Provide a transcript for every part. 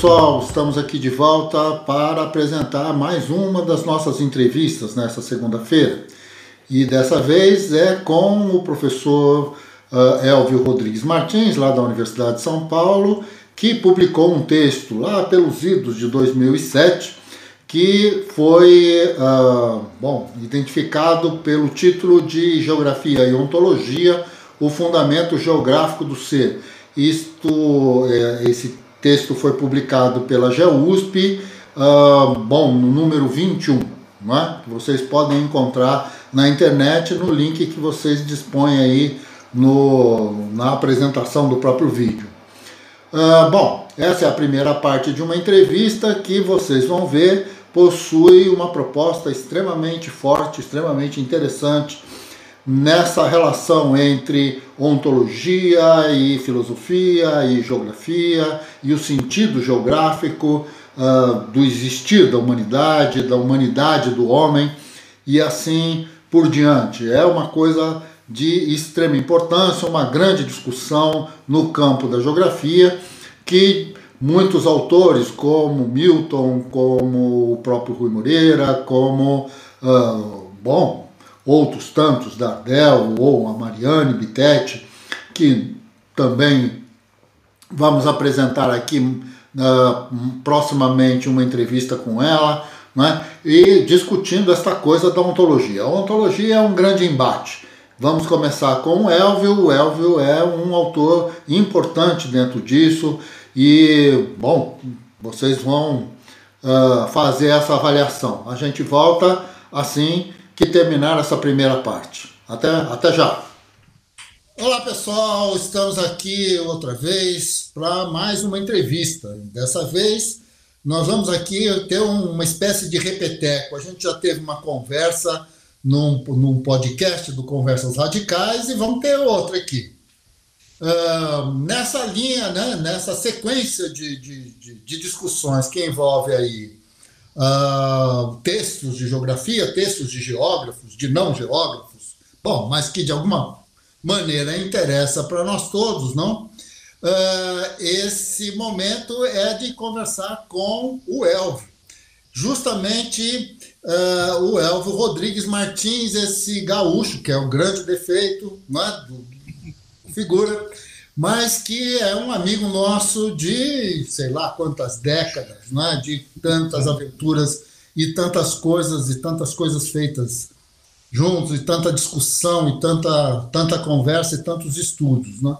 Pessoal, estamos aqui de volta para apresentar mais uma das nossas entrevistas nessa segunda-feira. E dessa vez é com o professor uh, Elvio Rodrigues Martins, lá da Universidade de São Paulo, que publicou um texto lá pelos idos de 2007, que foi uh, bom, identificado pelo título de Geografia e Ontologia, o Fundamento Geográfico do Ser. Isto, é, esse texto foi publicado pela GEUSP, uh, bom, no número 21, não é? vocês podem encontrar na internet no link que vocês dispõem aí no, na apresentação do próprio vídeo. Uh, bom, essa é a primeira parte de uma entrevista que vocês vão ver possui uma proposta extremamente forte, extremamente interessante nessa relação entre ontologia e filosofia e geografia e o sentido geográfico uh, do existir da humanidade, da humanidade do homem e assim por diante. É uma coisa de extrema importância, uma grande discussão no campo da geografia que muitos autores, como Milton, como o próprio Rui Moreira, como, uh, bom, outros tantos, Dardel ou a Mariane Bittetti, que também vamos apresentar aqui uh, proximamente uma entrevista com ela, né? e discutindo esta coisa da ontologia. A ontologia é um grande embate. Vamos começar com o Elvio. O Elvio é um autor importante dentro disso e, bom, vocês vão uh, fazer essa avaliação. A gente volta assim que terminar essa primeira parte. Até, até já! Olá pessoal, estamos aqui outra vez para mais uma entrevista. Dessa vez nós vamos aqui ter uma espécie de repeteco. A gente já teve uma conversa num, num podcast do Conversas Radicais e vamos ter outra aqui. Uh, nessa linha, né, nessa sequência de, de, de, de discussões que envolve aí uh, textos de geografia, textos de geógrafos, de não geógrafos, bom, mas que de alguma maneira interessa para nós todos, não? Uh, esse momento é de conversar com o Elvio, justamente uh, o Elvio Rodrigues Martins, esse gaúcho, que é o grande defeito é, do, figura mas que é um amigo nosso de sei lá quantas décadas, né? de tantas aventuras e tantas coisas e tantas coisas feitas juntos, e tanta discussão, e tanta, tanta conversa e tantos estudos. Né?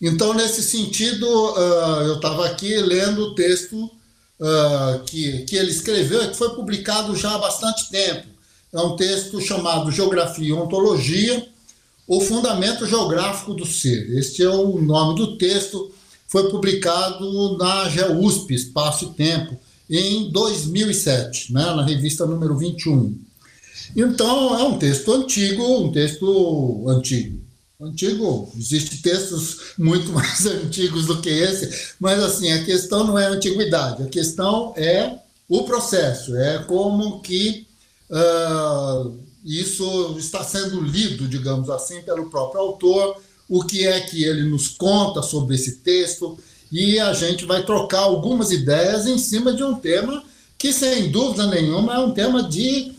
Então, nesse sentido, uh, eu estava aqui lendo o texto uh, que, que ele escreveu, que foi publicado já há bastante tempo. É um texto chamado Geografia e Ontologia, o Fundamento Geográfico do Ser. Este é o nome do texto, foi publicado na GEUSP, Espaço e Tempo, em 2007, né, na revista número 21. Então, é um texto antigo, um texto antigo. Antigo, existem textos muito mais antigos do que esse, mas assim, a questão não é a antiguidade, a questão é o processo, é como que uh, isso está sendo lido, digamos assim, pelo próprio autor, o que é que ele nos conta sobre esse texto, e a gente vai trocar algumas ideias em cima de um tema que, sem dúvida nenhuma, é um tema de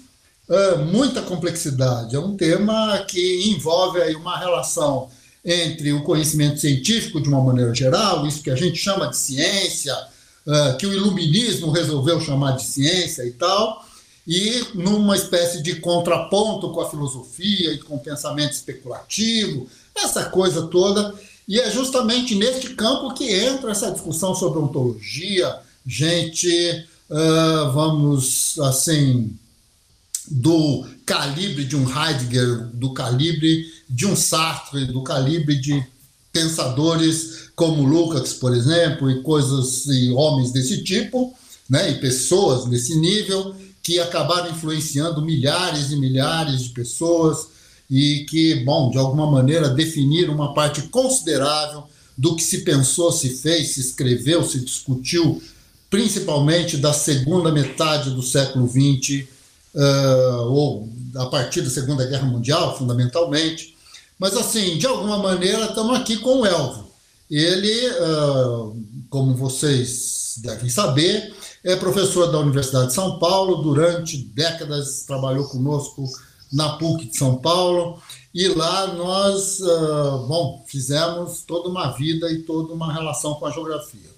uh, muita complexidade, é um tema que envolve aí uma relação entre o conhecimento científico, de uma maneira geral, isso que a gente chama de ciência, uh, que o iluminismo resolveu chamar de ciência e tal, e numa espécie de contraponto com a filosofia e com o pensamento especulativo, essa coisa toda. E é justamente neste campo que entra essa discussão sobre ontologia, gente, uh, vamos assim, do calibre de um Heidegger, do calibre de um Sartre, do calibre de pensadores como Lukács, por exemplo, e coisas e homens desse tipo, né, e pessoas nesse nível, que acabaram influenciando milhares e milhares de pessoas e que, bom, de alguma maneira definiram uma parte considerável do que se pensou, se fez, se escreveu, se discutiu, principalmente da segunda metade do século XX, uh, ou a partir da Segunda Guerra Mundial, fundamentalmente. Mas, assim, de alguma maneira, estamos aqui com o Elvio. Ele uh, como vocês devem saber, é professor da Universidade de São Paulo, durante décadas trabalhou conosco na PUC de São Paulo, e lá nós, uh, bom, fizemos toda uma vida e toda uma relação com a geografia.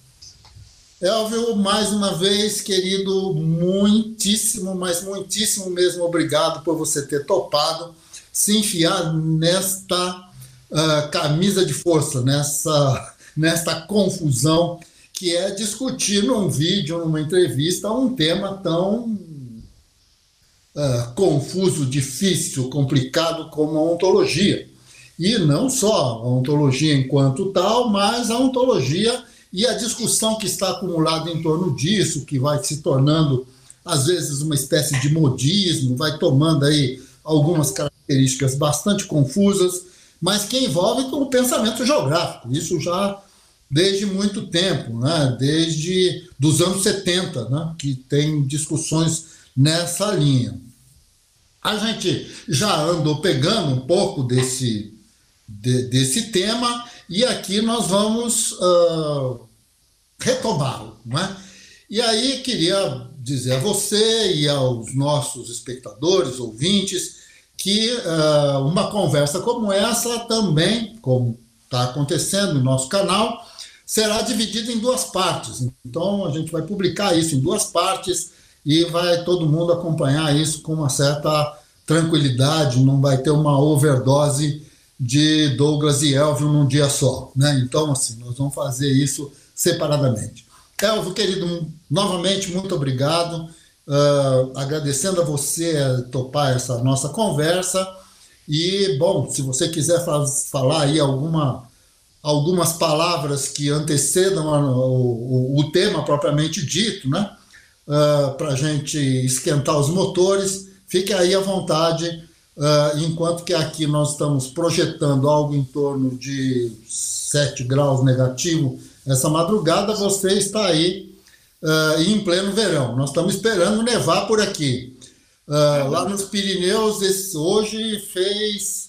Elvio, mais uma vez, querido, muitíssimo, mas muitíssimo mesmo obrigado por você ter topado se enfiar nesta uh, camisa de força, nessa, nesta confusão que é discutir num vídeo, numa entrevista, um tema tão uh, confuso, difícil, complicado como a ontologia. E não só a ontologia enquanto tal, mas a ontologia e a discussão que está acumulada em torno disso, que vai se tornando, às vezes, uma espécie de modismo, vai tomando aí algumas características bastante confusas, mas que envolve o pensamento geográfico. Isso já desde muito tempo, né? desde dos anos 70, né? que tem discussões nessa linha. A gente já andou pegando um pouco desse, de, desse tema e aqui nós vamos uh, retomá-lo. Né? E aí queria dizer a você e aos nossos espectadores, ouvintes, que uh, uma conversa como essa também, como está acontecendo no nosso canal, será dividida em duas partes. Então a gente vai publicar isso em duas partes e vai todo mundo acompanhar isso com uma certa tranquilidade, não vai ter uma overdose de Douglas e Elvio num dia só. Né? Então, assim, nós vamos fazer isso separadamente. Elvio, querido, novamente, muito obrigado. Uh, agradecendo a você a topar essa nossa conversa. E, bom, se você quiser falar aí alguma, algumas palavras que antecedam o, o, o tema propriamente dito, né? Uh, Para a gente esquentar os motores, fique aí à vontade, uh, enquanto que aqui nós estamos projetando algo em torno de 7 graus negativo essa madrugada, você está aí uh, em pleno verão. Nós estamos esperando nevar por aqui. Lá nos Pirineus, esse, hoje fez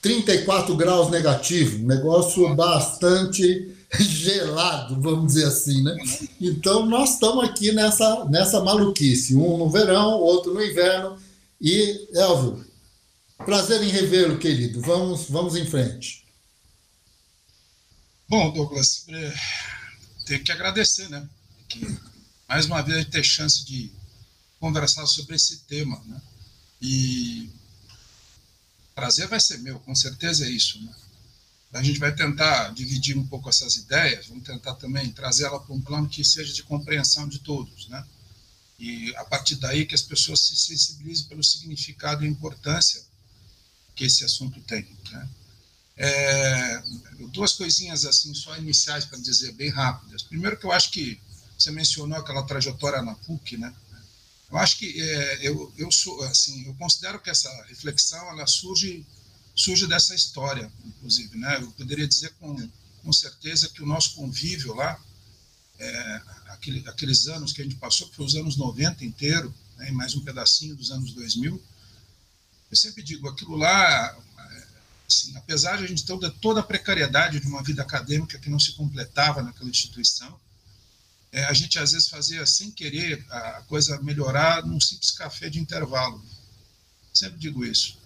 34 graus negativo, negócio bastante gelado, vamos dizer assim, né? Então nós estamos aqui nessa, nessa maluquice, um no verão, outro no inverno. E, Elvio, prazer em revê-lo, querido. Vamos, vamos em frente. Bom, Douglas, é, tenho que agradecer, né? que mais uma vez ter chance de conversar sobre esse tema, né? E prazer vai ser meu, com certeza é isso, né? A gente vai tentar dividir um pouco essas ideias, vamos tentar também trazê-la para um plano que seja de compreensão de todos, né? E a partir daí que as pessoas se sensibilizem pelo significado e importância que esse assunto tem, né? É, duas coisinhas assim só iniciais para dizer bem rápidas. Primeiro que eu acho que você mencionou aquela trajetória na PUC, né? Eu acho que é, eu, eu sou assim, eu considero que essa reflexão ela surge surge dessa história, inclusive, né? Eu poderia dizer com, com certeza que o nosso convívio lá, é, aquele, aqueles anos que a gente passou, que foi os anos 90 inteiro, né, e mais um pedacinho dos anos 2000, eu sempre digo, aquilo lá, assim, apesar de a gente ter toda a precariedade de uma vida acadêmica que não se completava naquela instituição, é, a gente às vezes fazia sem querer a coisa melhorar num simples café de intervalo. Sempre digo isso.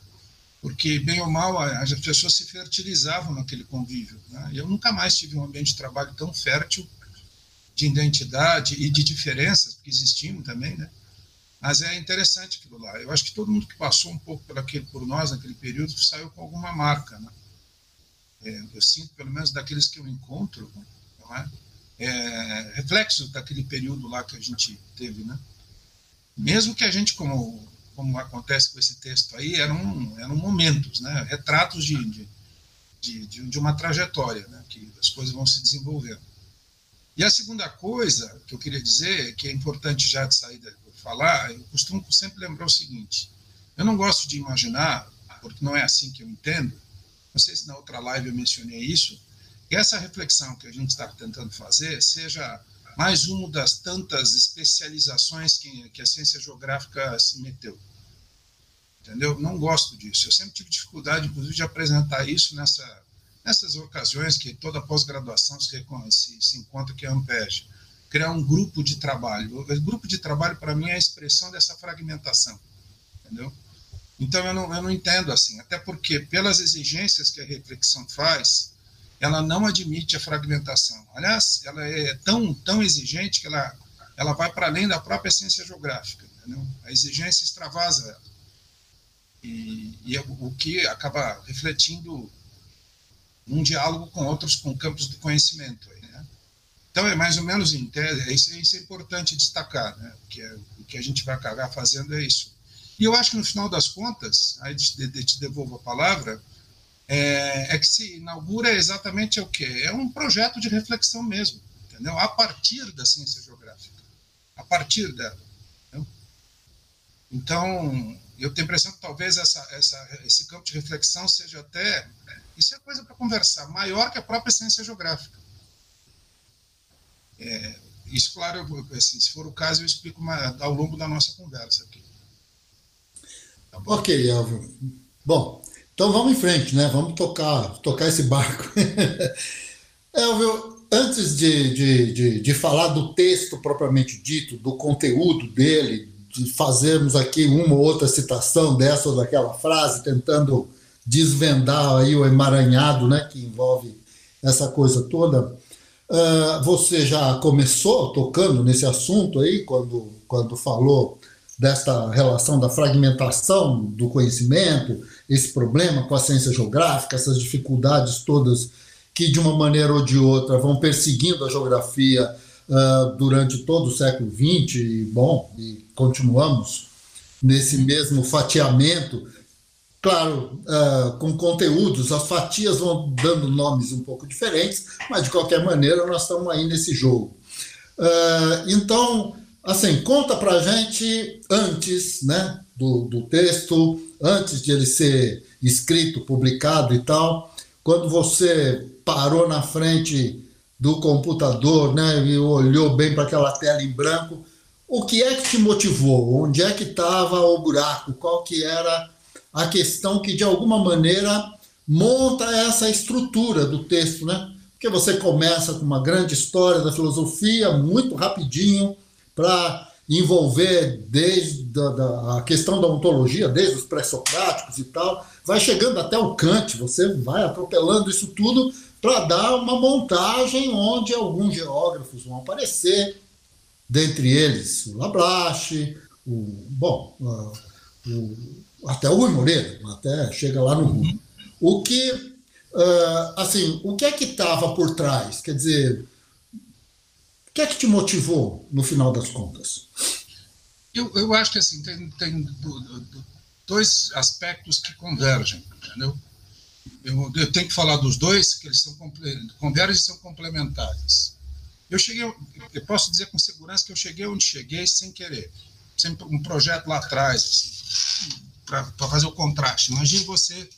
Porque, bem ou mal, as pessoas se fertilizavam naquele convívio. Né? Eu nunca mais tive um ambiente de trabalho tão fértil de identidade e de diferenças, que existiam também, né? Mas é interessante aquilo lá. Eu acho que todo mundo que passou um pouco por, aquele, por nós naquele período saiu com alguma marca, né? É, eu sinto, pelo menos daqueles que eu encontro, não é? É, reflexos daquele período lá que a gente teve, né? Mesmo que a gente, como, como acontece com esse texto aí, eram, eram momentos, né? Retratos de, de, de, de uma trajetória, né? Que as coisas vão se desenvolvendo. E a segunda coisa que eu queria dizer, que é importante já de saída falar, eu costumo sempre lembrar o seguinte: eu não gosto de imaginar, porque não é assim que eu entendo. Não sei se na outra live eu mencionei isso, essa reflexão que a gente está tentando fazer seja mais uma das tantas especializações que, que a ciência geográfica se meteu. Entendeu? Não gosto disso. Eu sempre tive dificuldade, inclusive, de apresentar isso nessa, nessas ocasiões que toda pós-graduação se, se, se encontra que é a criar um grupo de trabalho. O grupo de trabalho, para mim, é a expressão dessa fragmentação, entendeu? Então, eu não, eu não entendo assim, até porque, pelas exigências que a reflexão faz, ela não admite a fragmentação. Aliás, ela é tão, tão exigente que ela, ela vai para além da própria ciência geográfica. Entendeu? A exigência extravasa ela. E, e é o que acaba refletindo num diálogo com outros, com campos do conhecimento. Né? Então, é mais ou menos em tese, isso, isso é importante destacar, né? que é, o que a gente vai acabar fazendo é isso. E eu acho que no final das contas, aí te, te devolvo a palavra, é, é, que se inaugura exatamente o quê? É um projeto de reflexão mesmo, entendeu? A partir da ciência geográfica, a partir dela. Entendeu? Então, eu tenho a impressão que talvez essa, essa, esse campo de reflexão seja até, isso é coisa para conversar, maior que a própria ciência geográfica. É, isso, claro, assim, se for o caso, eu explico uma, ao longo da nossa conversa aqui. Tá ok, Elvio. Bom, então vamos em frente, né? Vamos tocar, tocar esse barco. Elvio, antes de, de, de, de, falar do texto propriamente dito, do conteúdo dele, de fazermos aqui uma ou outra citação dessa ou daquela frase, tentando desvendar aí o emaranhado né, que envolve essa coisa toda, uh, você já começou tocando nesse assunto aí, quando, quando falou desta relação da fragmentação do conhecimento, esse problema com a ciência geográfica, essas dificuldades todas que, de uma maneira ou de outra, vão perseguindo a geografia uh, durante todo o século XX, e, bom, e continuamos nesse mesmo fatiamento, claro, uh, com conteúdos, as fatias vão dando nomes um pouco diferentes, mas de qualquer maneira nós estamos aí nesse jogo. Uh, então, assim, conta para gente antes, né, do, do texto, antes de ele ser escrito, publicado e tal, quando você parou na frente do computador, né, e olhou bem para aquela tela em branco, o que é que te motivou? Onde é que estava o buraco? Qual que era a questão que de alguma maneira monta essa estrutura do texto, né? Porque você começa com uma grande história da filosofia, muito rapidinho, para envolver desde a, da, a questão da ontologia, desde os pré-socráticos e tal, vai chegando até o Kant, você vai atropelando isso tudo para dar uma montagem onde alguns geógrafos vão aparecer, dentre eles o Laplace, o, bom, o, até o Rui Moreira, até chega lá no Rui. O que, assim, o que é que estava por trás? Quer dizer, o que é que te motivou no final das contas? Eu, eu acho que assim tem, tem dois aspectos que convergem, entendeu? Eu, eu, tenho que falar dos dois, que eles são convergem e são complementares. Eu cheguei, eu posso dizer com segurança que eu cheguei onde cheguei sem querer, sempre um projeto lá atrás, assim, para fazer o contraste. Imagine você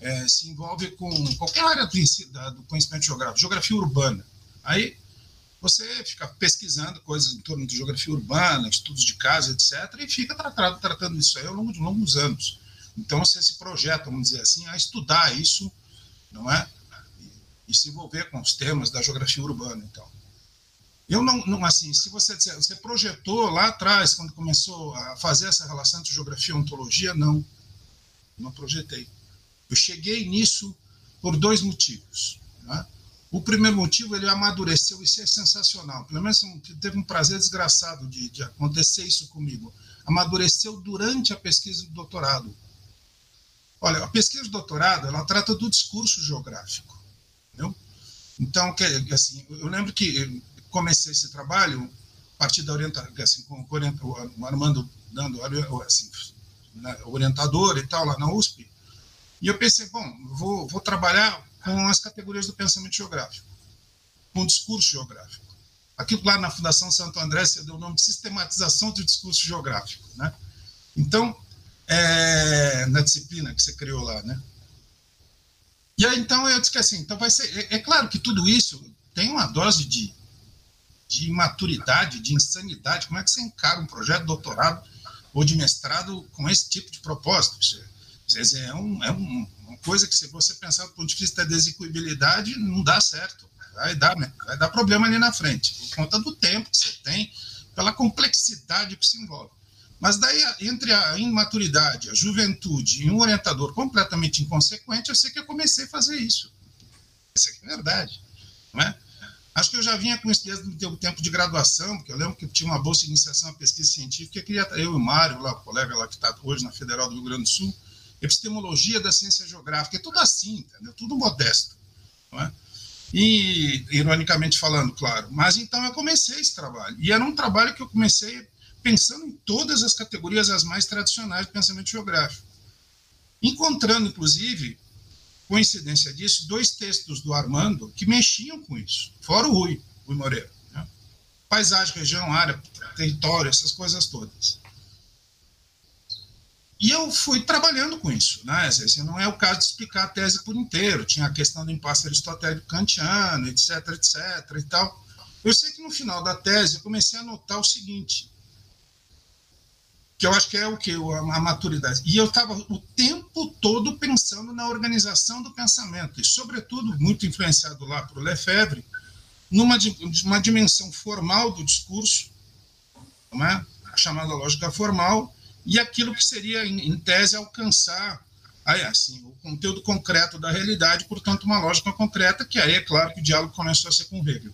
é, se envolve com qualquer área do, do conhecimento geográfico, geografia urbana. Aí você fica pesquisando coisas em torno de geografia urbana, estudos de casa, etc., e fica tratando, tratando isso aí ao longo de longos anos. Então, você se projeta, vamos dizer assim, a estudar isso, não é? E, se envolver com os temas da geografia urbana, então. Eu não, não assim, se você você projetou lá atrás, quando começou a fazer essa relação entre geografia e ontologia, não. Não projetei. Eu cheguei nisso por dois motivos. Né? O primeiro motivo, ele amadureceu, isso é sensacional. Pelo menos teve um prazer desgraçado de, de acontecer isso comigo. Amadureceu durante a pesquisa do doutorado. Olha, a pesquisa do doutorado, ela trata do discurso geográfico. Entendeu? Então, assim, eu lembro que comecei esse trabalho a partir da orientação, assim, com, o Armando dando assim, né, orientador e tal, lá na USP, e eu pensei, bom, vou, vou trabalhar com as categorias do pensamento geográfico, com o discurso geográfico. Aquilo lá na Fundação Santo André se deu o nome de sistematização do discurso geográfico. Né? Então, é, na disciplina que você criou lá. Né? E aí, então, eu disse que assim, então vai ser. É, é claro que tudo isso tem uma dose de, de imaturidade, de insanidade. Como é que você encara um projeto de doutorado ou de mestrado com esse tipo de propósito? Dizer, é, um, é um, uma coisa que, se você pensar do ponto de vista da desequilibrabilidade, não dá certo. Vai dar, né? vai dar problema ali na frente, por conta do tempo que você tem, pela complexidade que se envolve. Mas daí, entre a imaturidade, a juventude e um orientador completamente inconsequente, eu sei que eu comecei a fazer isso. Isso é verdade. Não é? Acho que eu já vinha com isso desde o meu tempo de graduação, porque eu lembro que eu tinha uma bolsa de iniciação à pesquisa científica, eu e o Mário, lá, o colega lá que está hoje na Federal do Rio Grande do Sul, epistemologia da ciência geográfica, é tudo assim, entendeu? Tudo modesto. É? E, ironicamente falando, claro. Mas então eu comecei esse trabalho. E era um trabalho que eu comecei pensando em todas as categorias as mais tradicionais do pensamento geográfico. Encontrando, inclusive, coincidência disso, dois textos do Armando que mexiam com isso, fora o Rui, Rui Moreira. Né? Paisagem, região, área, território, essas coisas todas. E eu fui trabalhando com isso. Né? Não é o caso de explicar a tese por inteiro. Tinha a questão do impasse aristotélico kantiano, etc, etc. e tal. Eu sei que no final da tese eu comecei a notar o seguinte, que eu acho que é o que a maturidade. E eu estava o tempo todo pensando na organização do pensamento e, sobretudo, muito influenciado lá por Lefebvre, numa uma dimensão formal do discurso, não é? a chamada lógica formal, e aquilo que seria, em, em tese, alcançar aí, assim, o conteúdo concreto da realidade, portanto, uma lógica concreta, que aí é claro que o diálogo começou a ser com Hegel.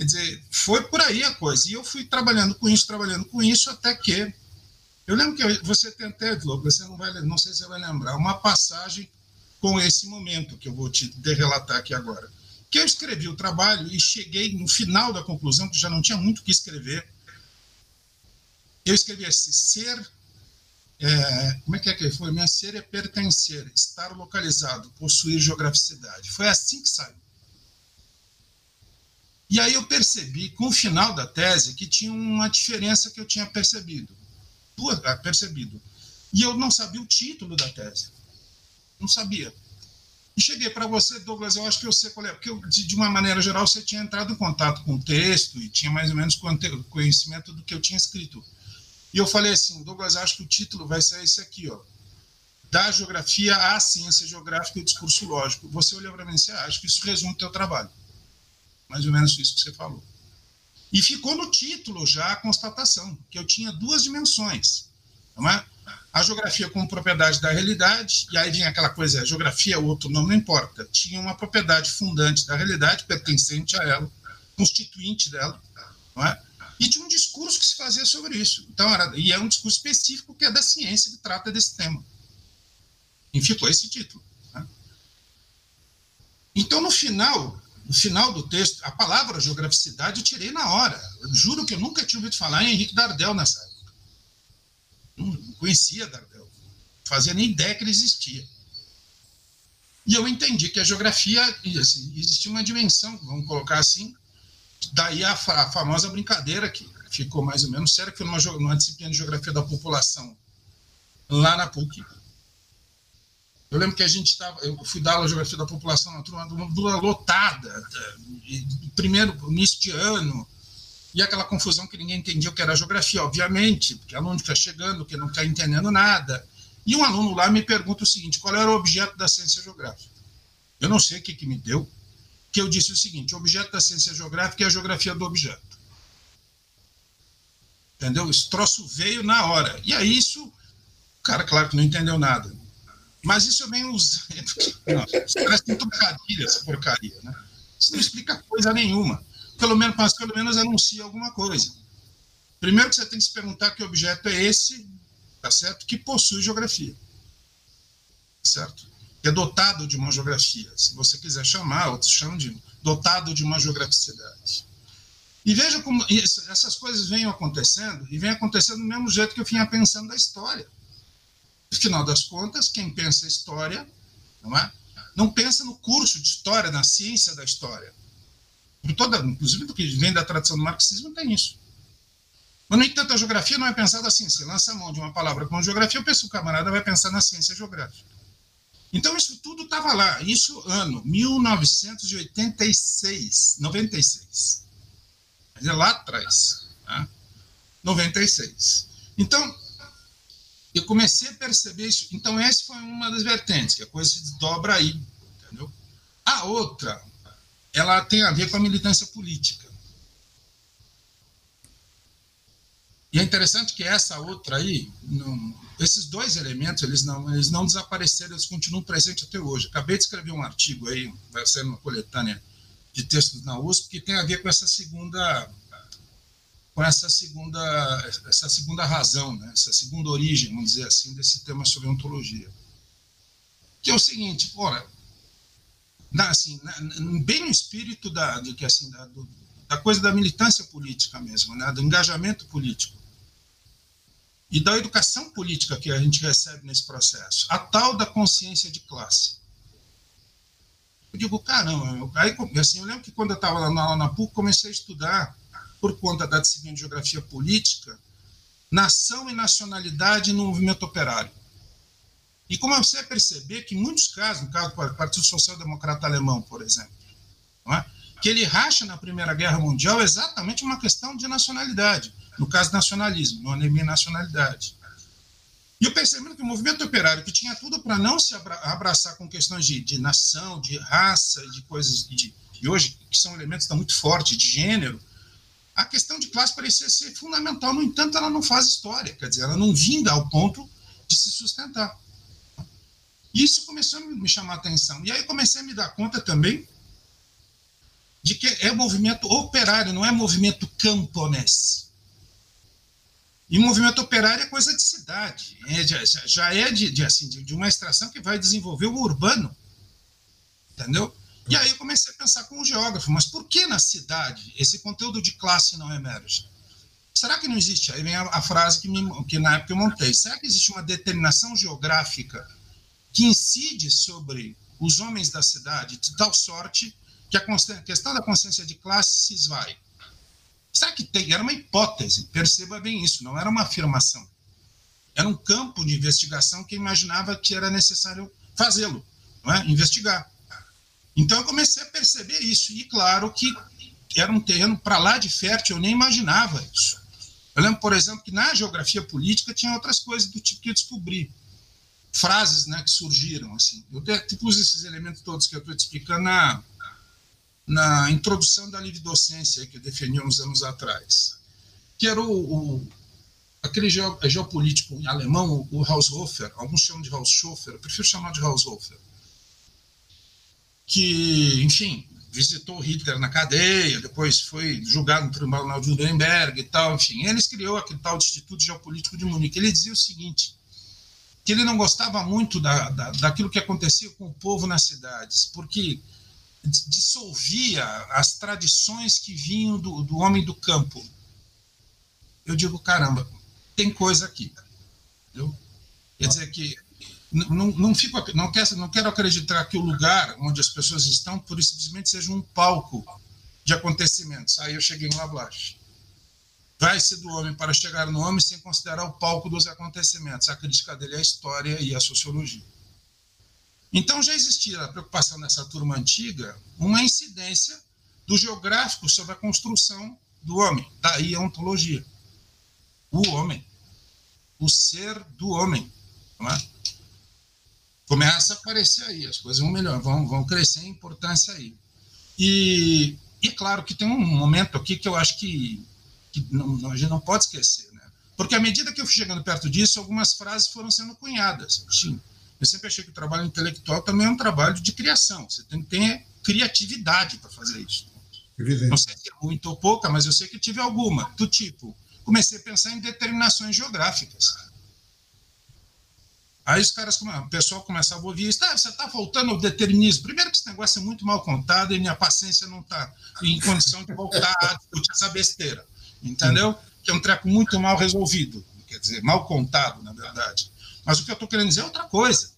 Quer dizer, foi por aí a coisa. E eu fui trabalhando com isso, trabalhando com isso, até que. Eu lembro que você tem até, você não vai, não sei se você vai lembrar, uma passagem com esse momento que eu vou te relatar aqui agora. Que eu escrevi o trabalho e cheguei no final da conclusão, que já não tinha muito o que escrever. Eu escrevi assim: ser. É, como é que é que foi? Minha ser é pertencer, estar localizado, possuir geograficidade. Foi assim que saiu. E aí eu percebi, com o final da tese, que tinha uma diferença que eu tinha percebido. Ah, percebido. E eu não sabia o título da tese. Não sabia. E cheguei para você, Douglas, eu acho que eu sei qual é, porque eu, de uma maneira geral você tinha entrado em contato com o texto e tinha mais ou menos conhecimento do que eu tinha escrito. E eu falei assim, Douglas, acho que o título vai ser esse aqui, ó. Da geografia à ciência geográfica e discurso lógico. Você olhou para mim e disse, ah, acho que isso resume o teu trabalho mais ou menos isso que você falou. E ficou no título já a constatação, que eu tinha duas dimensões. Não é? A geografia como propriedade da realidade, e aí vinha aquela coisa, a geografia, o outro nome não importa. Tinha uma propriedade fundante da realidade, pertencente a ela, constituinte dela, não é? E tinha um discurso que se fazia sobre isso. Então, era, e é um discurso específico que é da ciência que trata desse tema. E ficou esse título. Né? Então, no final, no final do texto, a palavra geograficidade eu tirei na hora. Eu juro que eu nunca tinha ouvido falar em Henrique Dardel nessa época. Não conhecia Dardel. Não fazia nem ideia que ele existia. E eu entendi que a geografia, assim, existia uma dimensão, vamos colocar assim, daí a, a, famosa brincadeira que ficou mais ou menos séria, que numa, numa disciplina de geografia da população, lá na PUC, eu lembro que a gente estava, eu fui dar aula de geografia da população na turma, uma turma lotada, primeiro início de ano, e aquela confusão que ninguém entendia o que era geografia, obviamente, porque aluno fica chegando, que não está entendendo nada. E um aluno lá me pergunta o seguinte: qual era o objeto da ciência geográfica? Eu não sei o que, que me deu, que eu disse o seguinte: o objeto da ciência geográfica é a geografia do objeto. Entendeu? Esse troço veio na hora. E aí isso, o cara, claro que não entendeu nada. Mas isso eu venho usando. Parece que trocadilho essa porcaria, né? Isso não explica coisa nenhuma. Pelo menos, mas pelo menos anuncia alguma coisa. Primeiro que você tem que se perguntar que objeto é esse, tá certo? Que possui geografia. Certo? Que é dotado de uma geografia. Se você quiser chamar, outros chamam de dotado de uma geograficidade. E veja como essas coisas vêm acontecendo, e vêm acontecendo do mesmo jeito que eu vinha pensando da história. Afinal das contas, quem pensa história, não é? Não pensa no curso de história, na ciência da história. Toda, inclusive do que vem da tradição do marxismo tem isso. Mas, no entanto, a geografia não é pensada assim. Você lança a mão de uma palavra como geografia, eu penso que o camarada vai pensar na ciência geográfica. Então, isso tudo estava lá. Isso, ano 1986, 96. Quer dizer, lá atrás. Né? 96. Então, Eu comecei a perceber isso. Então, essa foi uma das vertentes, que a coisa se desdobra aí. Entendeu? A outra, ela tem a ver com a militância política. E é interessante que essa outra aí, não, esses dois elementos, eles não, eles não desapareceram, eles continuam presentes até hoje. Acabei de escrever um artigo aí, vai ser uma coletânea de textos na USP, que tem a ver com essa segunda com essa segunda essa segunda razão, né? essa segunda origem, vamos dizer assim, desse tema sobre ontologia. Que é o seguinte, ora, na, assim, na, bem no espírito da, de, que, assim, da, do, da coisa da militância política mesmo, né? do engajamento político e da educação política que a gente recebe nesse processo, a tal da consciência de classe. Eu digo, caramba, aí, assim, eu lembro que quando eu estava lá na, na PUC, comecei a estudar, por conta da disciplina de geografia política, nação e nacionalidade no movimento operário. E como você perceber que em muitos casos, no caso do Partido Social Democrata Alemão, por exemplo, é? Que ele racha na Primeira Guerra Mundial exatamente uma questão de nacionalidade no caso nacionalismo, no anemia nacionalidade. E eu percebendo que o movimento operário, que tinha tudo para não se abraçar com questões de, de nação, de raça, de coisas, de, e hoje, que são elementos tão muito fortes, de gênero, a questão de classe parecia ser fundamental. No entanto, ela não faz história, quer dizer, ela não vinga ao ponto de se sustentar. Isso começou a me chamar a atenção. E aí comecei a me dar conta também de que é movimento operário, não é movimento camponês. E movimento operário é coisa de cidade, é, já, já, é de, de, assim, de, uma extração que vai desenvolver o urbano. Entendeu? E aí eu comecei a pensar como geógrafo, mas por que na cidade esse conteúdo de classe não emerge? Será que não existe? Aí vem a, a frase que, me, que na época eu montei. Será que existe uma determinação geográfica que incide sobre os homens da cidade de tal sorte que a questão da consciência de classe se esvai? Será que tem? Era uma hipótese, perceba bem isso, não era uma afirmação. Era um campo de investigação que imaginava que era necessário fazê-lo, é? investigar. Então eu comecei a perceber isso, e claro que era um terreno para lá de fértil, eu nem imaginava isso. Eu lembro, por exemplo, que na geografia política tinha outras coisas do tipo que eu descobri. Frases né, que surgiram. assim. Eu pus esses elementos todos que eu estou te explicando na, na introdução da livre docência que eu uns anos atrás, que era o, o aquele geopolítico alemão, o Haushofer, alguns chamam de Haushofer, eu prefiro chamar de Haushofer, que, enfim, visitou Hitler na cadeia, depois foi julgado no Tribunal de Nuremberg e tal, enfim, ele criou aquele tal Instituto Geopolítico de Munique. Ele dizia o seguinte, que ele não gostava muito da, da, daquilo que acontecia com o povo nas cidades, porque dissolvia as tradições que vinham do, do homem do campo. Eu digo, caramba, tem coisa aqui. Entendeu? Quer dizer que não, não, fico, não, quero, não quero acreditar que o lugar onde as pessoas estão por simplesmente seja um palco de acontecimentos. Aí eu cheguei em Lablache. Vai-se do homem para chegar no homem sem considerar o palco dos acontecimentos. A crítica dele é a história e a sociologia. Então já existia a preocupação nessa turma antiga, uma incidência do geográfico sobre a construção do homem, daí a ontologia. O homem, o ser do homem. É? Começa a aparecer aí, as coisas vão melhor, vão, vão crescer em importância aí. E, e é claro que tem um momento aqui que eu acho que, que não, a gente não pode esquecer, né? Porque à medida que eu fui chegando perto disso, algumas frases foram sendo cunhadas. Sim, eu sempre achei que o trabalho intelectual também é um trabalho de criação. Você tem que ter criatividade para fazer isso. Evidente. Não sei se é muito ou pouca, mas eu sei que tive alguma. Do tipo, comecei a pensar em determinações geográficas. Aí os caras, o pessoal começava a ouvir isso, ah, você está faltando o determinismo. Primeiro que esse negócio é muito mal contado e minha paciência não está em condição de voltar a discutir essa besteira. Entendeu? Que é um treco muito mal resolvido. Quer dizer, mal contado, na verdade. Mas o que eu estou querendo dizer é outra coisa.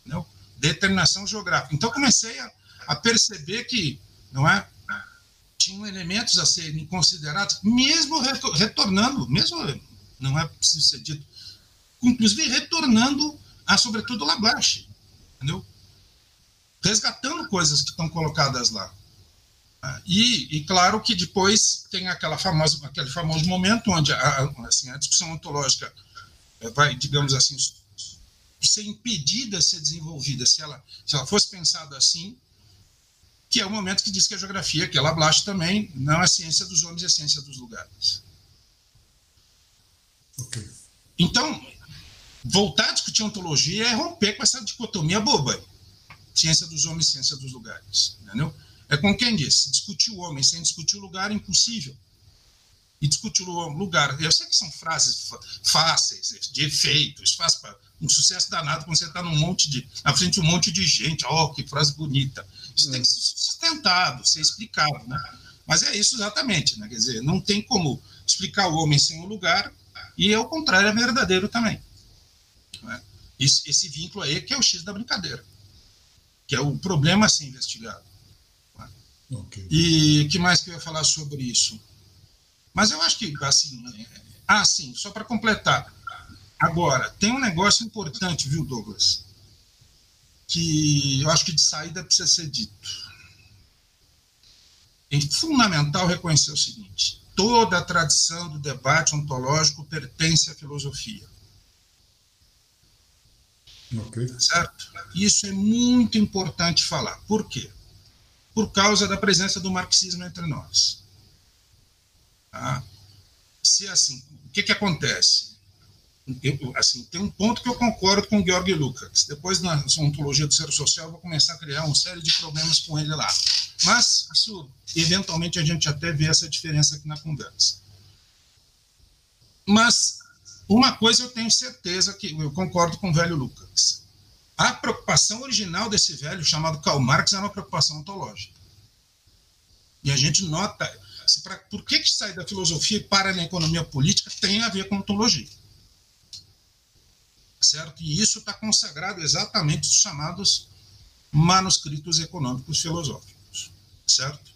Entendeu? Determinação geográfica. Então, comecei a, a perceber que não é, tinham elementos a serem considerados, mesmo retornando, mesmo não é preciso ser dito, inclusive retornando a, sobretudo, Labache, entendeu? Resgatando coisas que estão colocadas lá. E, e, claro que depois tem aquela famosa, aquele famoso momento onde a, assim, a discussão ontológica vai, digamos assim, ser impedida de ser desenvolvida se ela, se ela fosse pensada assim, que é o momento que diz que a geografia, que ela blaste também, não é ciência dos homens, é ciência dos lugares. Okay. Então, voltar a discutir ontologia é romper com essa dicotomia boba. Ciência dos homens, ciência dos lugares. Entendeu? É como quem diz, discutir o homem sem discutir o lugar é impossível. E discutir o lugar, eu sei que são frases fáceis, de efeito, isso faz um sucesso danado quando você está num monte de, na frente de um monte de gente, oh, que frase bonita. Isso tem que ser sustentado, ser explicado, né? Mas é isso exatamente, né? Quer dizer, não tem como explicar o homem sem o lugar, e ao contrário é verdadeiro também. Né? Esse, esse vínculo aí que é o X da brincadeira, que é o problema a ser investigado. Okay. E o que mais que eu ia falar sobre isso? Mas eu acho que, assim, ah, sim, só para completar. Agora, tem um negócio importante, viu, Douglas? Que eu acho que de saída precisa ser dito. É fundamental reconhecer o seguinte: toda a tradição do debate ontológico pertence à filosofia. Okay. Certo? Isso é muito importante falar. Por quê? Por causa da presença do marxismo entre nós. Tá? Se assim, o que, que acontece? Eu, assim, tem um ponto que eu concordo com o Georg Lukács. Depois, na ontologia do ser social, eu vou começar a criar uma série de problemas com ele lá. Mas, isso, eventualmente, a gente até vê essa diferença aqui na conversa. Mas, uma coisa eu tenho certeza que eu concordo com o velho Lucas. A preocupação original desse velho, chamado Karl Marx, era uma preocupação ontológica. E a gente nota. Pra, por que, que sair da filosofia e para na economia política tem a ver com ontologia. Certo? E isso está consagrado exatamente nos chamados manuscritos econômicos filosóficos. Certo?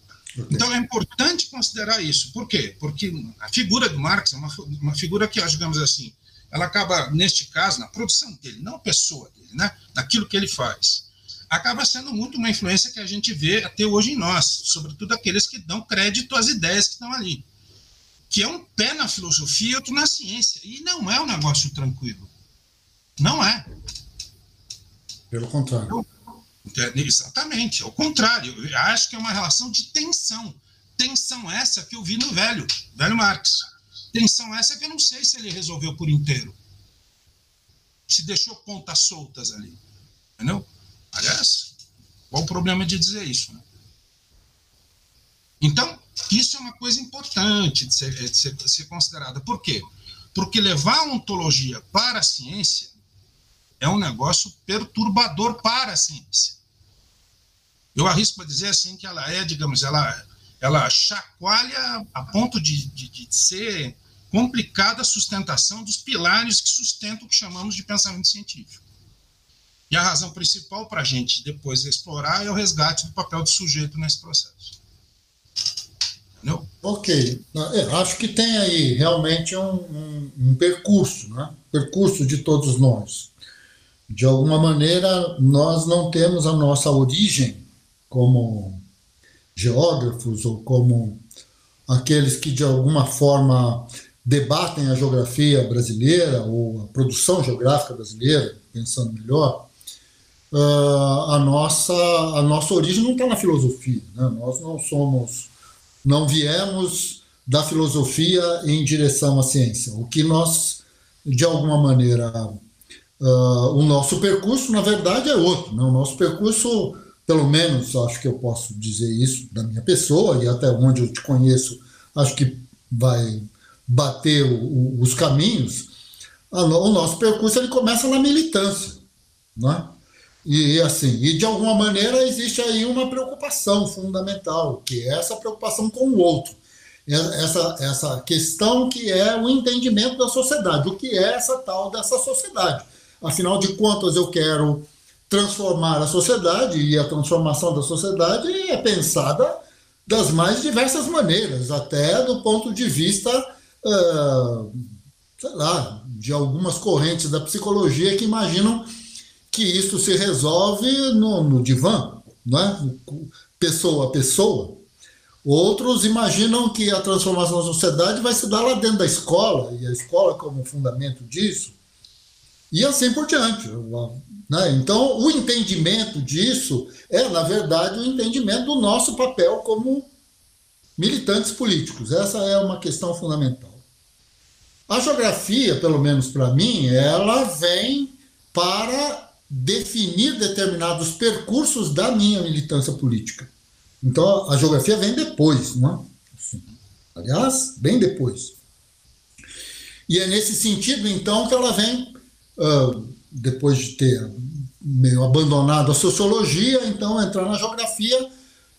Então é importante considerar isso. Por quê? Porque a figura do Marx é uma, uma figura que, digamos assim, ela acaba, neste caso, na produção dele, não a pessoa dele, né? naquilo que ele faz, acaba sendo muito uma influência que a gente vê até hoje em nós, sobretudo aqueles que dão crédito às ideias que estão ali. Que é um pé na filosofia e outro na ciência. E não é um negócio tranquilo. Não é. Pelo contrário. Exatamente, ao contrário. Eu acho que é uma relação de tensão. Tensão essa que eu vi no velho, velho Marx. Tensão essa que eu não sei se ele resolveu por inteiro. Se deixou pontas soltas ali. Entendeu? Aliás, qual o problema de dizer isso? Né? Então, isso é uma coisa importante de ser, de ser, de ser considerada. Por quê? Porque levar a ontologia para a ciência é um negócio perturbador para a ciência. Eu arrisco para dizer assim que ela é, digamos, ela, ela chacoalha a ponto de, de, de ser complicada a sustentação dos pilares que sustentam o que chamamos de pensamento científico. E a razão principal para a gente depois explorar é o resgate do papel do sujeito nesse processo. Entendeu? Ok. É, acho que tem aí realmente um, um, um percurso, né? percurso de todos nós. De alguma maneira, nós não temos a nossa origem como geógrafos ou como aqueles que de alguma forma debatem a geografia brasileira ou a produção geográfica brasileira, pensando melhor, uh, a nossa a nossa origem não está na filosofia, né? Nós não somos, não viemos da filosofia em direção à ciência. O que nós, de alguma maneira, uh, o nosso percurso, na verdade, é outro. Né? O nosso percurso pelo menos acho que eu posso dizer isso da minha pessoa e até onde eu te conheço, acho que vai bater o, o, os caminhos. o nosso percurso ele começa na militância, né? E assim, e de alguma maneira existe aí uma preocupação fundamental, que é essa preocupação com o outro. Essa, essa questão que é o entendimento da sociedade, o que é essa tal dessa sociedade. Afinal de contas, eu quero transformar a sociedade, e a transformação da sociedade é pensada das mais diversas maneiras, até do ponto de vista, uh, sei lá, de algumas correntes da psicologia que imaginam que isso se resolve no, no divã, né? pessoa a pessoa. Outros imaginam que a transformação da sociedade vai se dar lá dentro da escola, e a escola, como fundamento disso, e assim por diante. Né? Então, o entendimento disso é, na verdade, o entendimento do nosso papel como militantes políticos. Essa é uma questão fundamental. A geografia, pelo menos para mim, ela vem para definir determinados percursos da minha militância política. Então, a geografia vem depois, não é? Assim, aliás, bem depois. E é nesse sentido, então, que ela vem, uh, depois de ter meio abandonado a sociologia, então entrar na geografia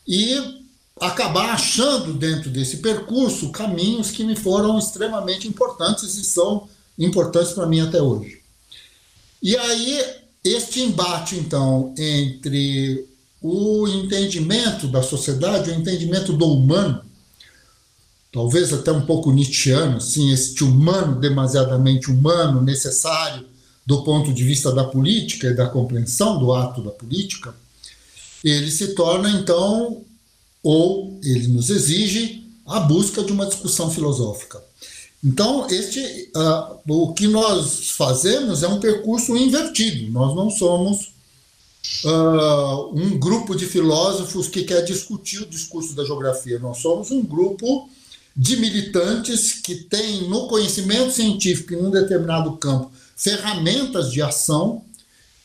e acabar achando dentro desse percurso caminhos que me foram extremamente importantes e são importantes para mim até hoje. E aí, este embate, então, entre o entendimento da sociedade, o entendimento do humano, talvez até um pouco nietzscheano, assim, este humano demasiadamente humano, necessário do ponto de vista da política e da compreensão do ato da política, ele se torna, então, ou ele nos exige a busca de uma discussão filosófica. Então, este, uh, o que nós fazemos é um percurso invertido. Nós não somos uh, um grupo de filósofos que quer discutir o discurso da geografia. Nós somos um grupo de militantes que tem no conhecimento científico em um determinado campo ferramentas de ação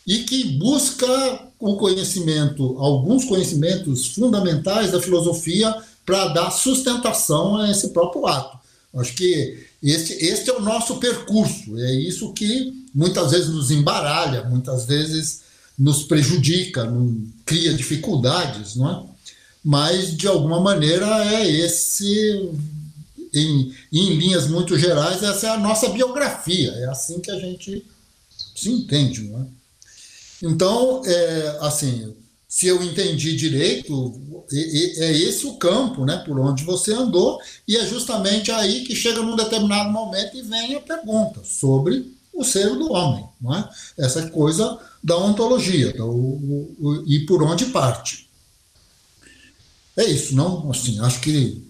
e que busca o conhecimento, alguns conhecimentos fundamentais da filosofia para dar sustentação a esse próprio ato. Acho que este, este é o nosso percurso, é isso que muitas vezes nos embaralha, muitas vezes nos prejudica, cria dificuldades, não é? Mas, de alguma maneira, é esse, em, em linhas muito gerais, essa é a nossa biografia, é assim que a gente se entende, não é? Então, é, assim, se eu entendi direito, é esse o campo né, por onde você andou, e é justamente aí que chega num determinado momento e vem a pergunta sobre o ser do homem, não é? essa coisa da ontologia do, o, o, e por onde parte. É isso, não? Assim, acho que.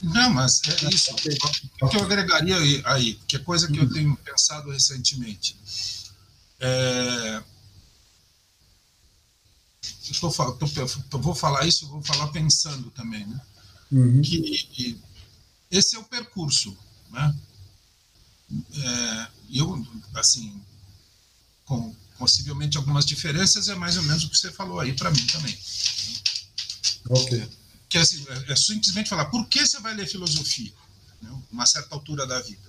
Não, mas é isso. O que eu agregaria aí, que é coisa que eu tenho pensado recentemente. É, estou, tô, vou falar isso, vou falar pensando também, né? Uhum. Que esse é o percurso, né? É, eu, assim, com possivelmente algumas diferenças, é mais ou menos o que você falou aí para mim também. Ok. Que assim, é, é simplesmente falar, por que você vai ler filosofia? Né? Uma certa altura da vida.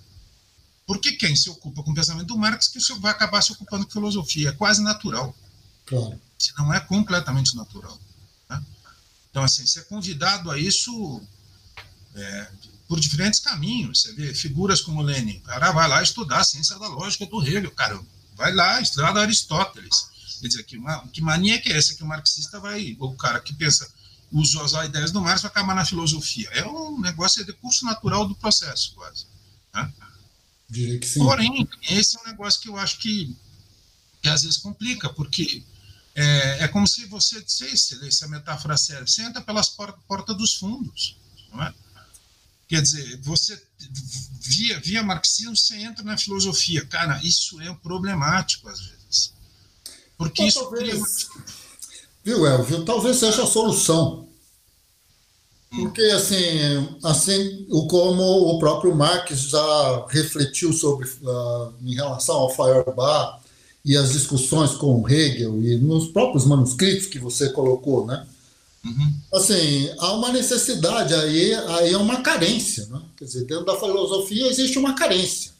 Porque quem se ocupa com o pensamento do Marx que vai acabar se ocupando com filosofia. É quase natural. Claro. Se não é completamente natural. Né? Então, assim, ser convidado a isso é, por diferentes caminhos. Você vê figuras como Lenin. O cara vai lá estudar a ciência da lógica do Hegel. Cara, vai lá estudar Aristóteles. Quer dizer, que, que mania que é essa que o marxista vai, ou o cara que pensa, usa as ideias do Marx vai acabar na filosofia. É um negócio, é de curso natural do processo, quase. Né? Porém, esse é um negócio que eu acho que, que às vezes complica, porque é, é como se você dissesse, se a metáfora serve, você entra pelas portas porta dos fundos, não é? Quer dizer, você via, via marxismo, você entra na filosofia. Cara, isso é problemático às vezes. Porque então, isso talvez, Viu, Elvio? Talvez seja a solução. Porque, assim, assim como o próprio Marx já refletiu sobre, uh, em relação ao Feuerbach e as discussões com Hegel e nos próprios manuscritos que você colocou, né? Uhum. Assim, há uma necessidade aí, aí é uma carência, né? Quer dizer, dentro da filosofia existe uma carência.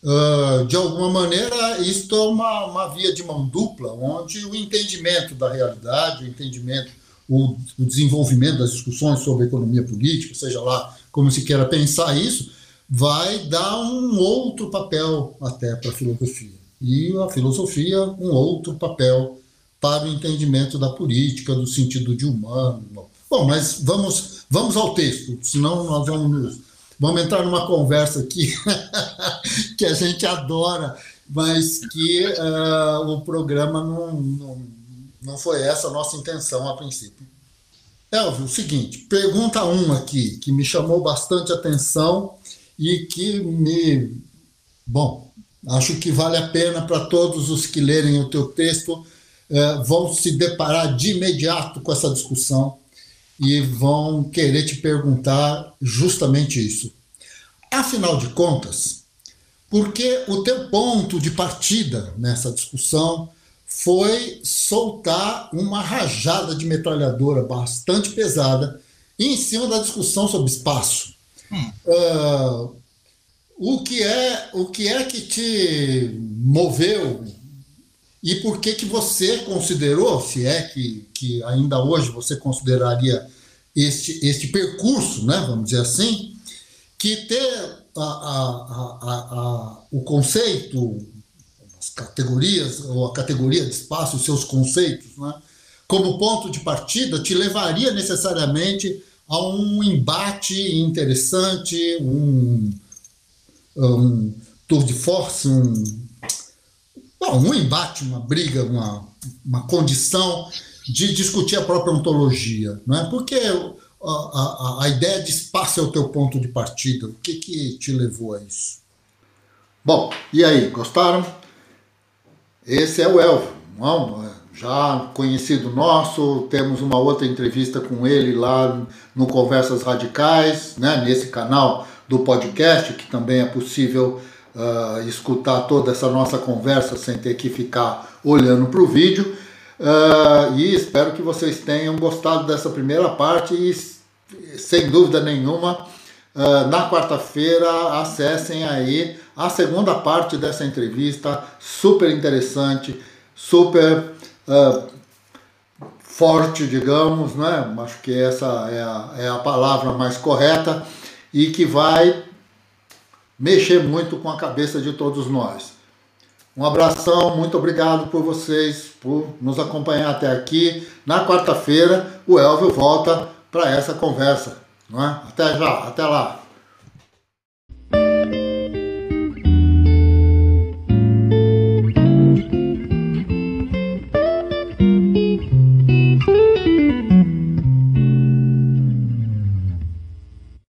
Uh, de alguma maneira, isto é uma, uma via de mão dupla, onde o entendimento da realidade, o entendimento o, o desenvolvimento das discussões sobre economia política, seja lá como se queira pensar isso, vai dar um outro papel até para a filosofia. E a filosofia, um outro papel para o entendimento da política, do sentido de humano. Bom, mas vamos, vamos ao texto, senão nós vamos, vamos entrar numa conversa aqui que a gente adora, mas que uh, o programa não, não não foi essa a nossa intenção a princípio. Elvio, o seguinte, pergunta um aqui, que me chamou bastante atenção e que me. Bom, Acho que vale a pena para todos os que lerem o teu texto, eh, vão se deparar de imediato com essa discussão e vão querer te perguntar justamente isso. Afinal de contas, porque o teu ponto de partida nessa discussão foi soltar uma rajada de metralhadora bastante pesada em cima da discussão sobre espaço. Hum. Uh, o que é o que é que te moveu? E por que que você considerou, se é que, que ainda hoje você consideraria este, este percurso, né, vamos dizer assim, que ter a, a, a, o conceito, as categorias, ou a categoria de espaço, os seus conceitos, né, como ponto de partida, te levaria necessariamente a um embate interessante, um, um tour de force, um, bom, um embate, uma briga, uma, uma condição de discutir a própria ontologia. Não é? Porque a, a, a ideia de espaço é o teu ponto de partida. O que, que te levou a isso? Bom, e aí, gostaram? Esse é o Elvio, não? Já conhecido nosso, temos uma outra entrevista com ele lá no Conversas Radicais, né, nesse canal do podcast, que também é possível uh, escutar toda essa nossa conversa sem ter que ficar olhando para o vídeo. Uh, e espero que vocês tenham gostado dessa primeira parte e, sem dúvida nenhuma, uh, na quarta-feira acessem aí a segunda parte dessa entrevista, super interessante, super forte, digamos, né? acho que essa é a, é a palavra mais correta e que vai mexer muito com a cabeça de todos nós. Um abração, muito obrigado por vocês, por nos acompanhar até aqui. Na quarta-feira, o Elvio volta para essa conversa. Não é? Até já, até lá.